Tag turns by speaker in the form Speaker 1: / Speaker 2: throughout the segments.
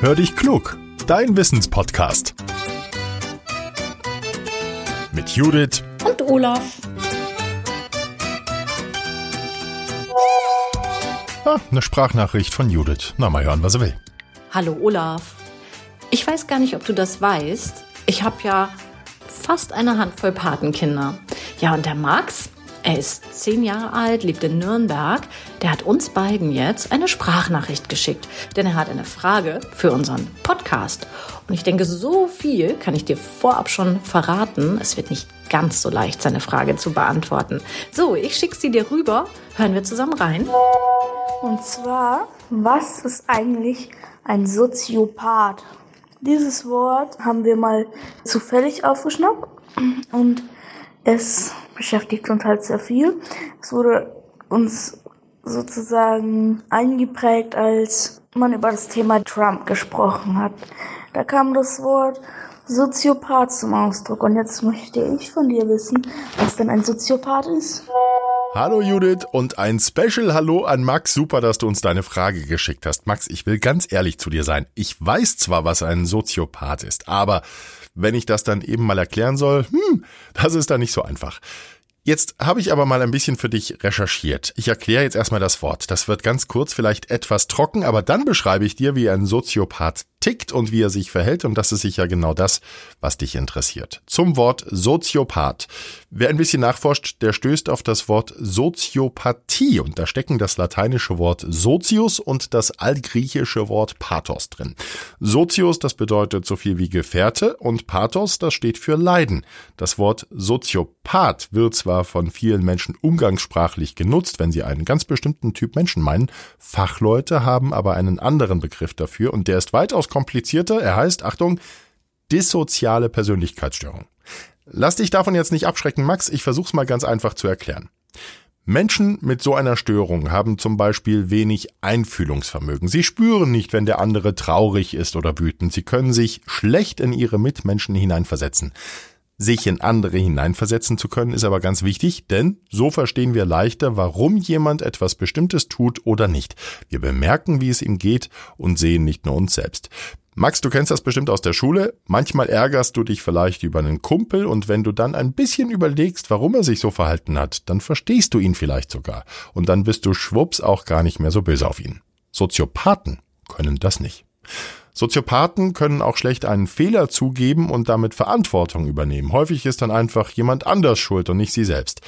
Speaker 1: Hör dich klug, dein Wissenspodcast. Mit Judith
Speaker 2: und Olaf.
Speaker 1: Ah, eine Sprachnachricht von Judith. Na, mal hören, was er will.
Speaker 2: Hallo Olaf. Ich weiß gar nicht, ob du das weißt. Ich habe ja fast eine Handvoll Patenkinder. Ja, und der Max, er ist zehn Jahre alt, lebt in Nürnberg. Der hat uns beiden jetzt eine Sprachnachricht geschickt, denn er hat eine Frage für unseren Podcast. Und ich denke, so viel kann ich dir vorab schon verraten. Es wird nicht ganz so leicht, seine Frage zu beantworten. So, ich schicke sie dir rüber. Hören wir zusammen rein.
Speaker 3: Und zwar, was ist eigentlich ein Soziopath? Dieses Wort haben wir mal zufällig aufgeschnappt und es beschäftigt uns halt sehr viel. Es wurde uns sozusagen eingeprägt, als man über das Thema Trump gesprochen hat. Da kam das Wort Soziopath zum Ausdruck. Und jetzt möchte ich von dir wissen, was denn ein Soziopath ist.
Speaker 1: Hallo Judith und ein Special Hallo an Max. Super, dass du uns deine Frage geschickt hast. Max, ich will ganz ehrlich zu dir sein. Ich weiß zwar, was ein Soziopath ist, aber wenn ich das dann eben mal erklären soll, hm, das ist dann nicht so einfach. Jetzt habe ich aber mal ein bisschen für dich recherchiert. Ich erkläre jetzt erstmal das Wort. Das wird ganz kurz, vielleicht etwas trocken, aber dann beschreibe ich dir, wie ein Soziopath tickt und wie er sich verhält. Und das ist sicher genau das, was dich interessiert. Zum Wort Soziopath. Wer ein bisschen nachforscht, der stößt auf das Wort Soziopathie. Und da stecken das lateinische Wort Sozius und das altgriechische Wort Pathos drin. Sozius, das bedeutet so viel wie Gefährte und Pathos, das steht für Leiden. Das Wort Soziopath wird zwar von vielen Menschen umgangssprachlich genutzt, wenn sie einen ganz bestimmten Typ Menschen meinen. Fachleute haben aber einen anderen Begriff dafür und der ist weitaus komplizierter. Er heißt, Achtung, dissoziale Persönlichkeitsstörung. Lass dich davon jetzt nicht abschrecken, Max. Ich versuch's mal ganz einfach zu erklären. Menschen mit so einer Störung haben zum Beispiel wenig Einfühlungsvermögen. Sie spüren nicht, wenn der andere traurig ist oder wütend. Sie können sich schlecht in ihre Mitmenschen hineinversetzen. Sich in andere hineinversetzen zu können, ist aber ganz wichtig, denn so verstehen wir leichter, warum jemand etwas Bestimmtes tut oder nicht. Wir bemerken, wie es ihm geht und sehen nicht nur uns selbst. Max, du kennst das bestimmt aus der Schule. Manchmal ärgerst du dich vielleicht über einen Kumpel und wenn du dann ein bisschen überlegst, warum er sich so verhalten hat, dann verstehst du ihn vielleicht sogar. Und dann bist du schwupps auch gar nicht mehr so böse auf ihn. Soziopathen können das nicht. Soziopathen können auch schlecht einen Fehler zugeben und damit Verantwortung übernehmen. Häufig ist dann einfach jemand anders schuld und nicht sie selbst.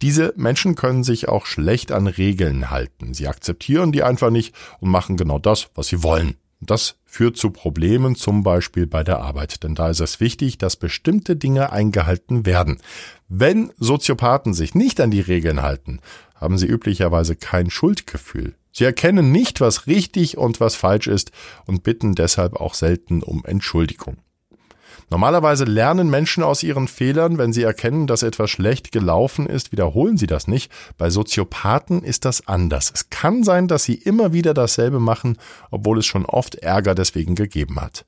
Speaker 1: Diese Menschen können sich auch schlecht an Regeln halten. Sie akzeptieren die einfach nicht und machen genau das, was sie wollen. Das führt zu Problemen, zum Beispiel bei der Arbeit, denn da ist es wichtig, dass bestimmte Dinge eingehalten werden. Wenn Soziopathen sich nicht an die Regeln halten, haben sie üblicherweise kein Schuldgefühl. Sie erkennen nicht, was richtig und was falsch ist und bitten deshalb auch selten um Entschuldigung. Normalerweise lernen Menschen aus ihren Fehlern, wenn sie erkennen, dass etwas schlecht gelaufen ist, wiederholen sie das nicht. Bei Soziopathen ist das anders. Es kann sein, dass sie immer wieder dasselbe machen, obwohl es schon oft Ärger deswegen gegeben hat.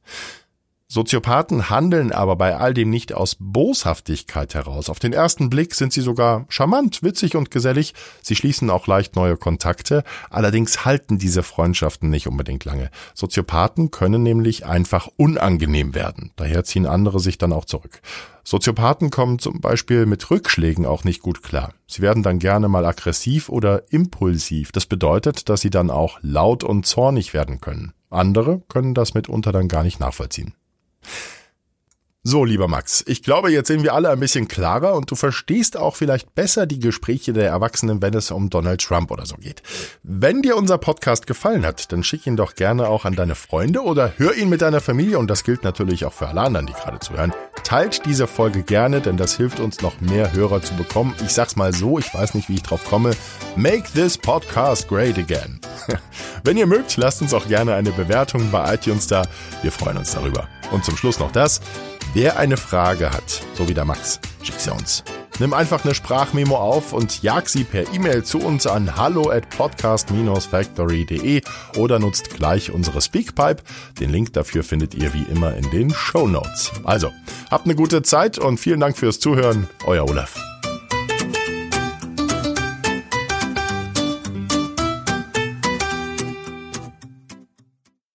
Speaker 1: Soziopathen handeln aber bei all dem nicht aus Boshaftigkeit heraus. Auf den ersten Blick sind sie sogar charmant, witzig und gesellig. Sie schließen auch leicht neue Kontakte. Allerdings halten diese Freundschaften nicht unbedingt lange. Soziopathen können nämlich einfach unangenehm werden. Daher ziehen andere sich dann auch zurück. Soziopathen kommen zum Beispiel mit Rückschlägen auch nicht gut klar. Sie werden dann gerne mal aggressiv oder impulsiv. Das bedeutet, dass sie dann auch laut und zornig werden können. Andere können das mitunter dann gar nicht nachvollziehen. So, lieber Max, ich glaube, jetzt sehen wir alle ein bisschen klarer und du verstehst auch vielleicht besser die Gespräche der Erwachsenen, wenn es um Donald Trump oder so geht. Wenn dir unser Podcast gefallen hat, dann schick ihn doch gerne auch an deine Freunde oder hör ihn mit deiner Familie und das gilt natürlich auch für alle anderen, die gerade zuhören. Teilt diese Folge gerne, denn das hilft uns noch mehr Hörer zu bekommen. Ich sag's mal so, ich weiß nicht, wie ich drauf komme. Make this podcast great again. Wenn ihr mögt, lasst uns auch gerne eine Bewertung bei iTunes da. Wir freuen uns darüber. Und zum Schluss noch das. Wer eine Frage hat, so wie der Max, schickt sie uns. Nimm einfach eine Sprachmemo auf und jag sie per E-Mail zu uns an hallo at podcast-factory.de oder nutzt gleich unsere Speakpipe. Den Link dafür findet ihr wie immer in den Show Notes. Also, habt eine gute Zeit und vielen Dank fürs Zuhören. Euer Olaf.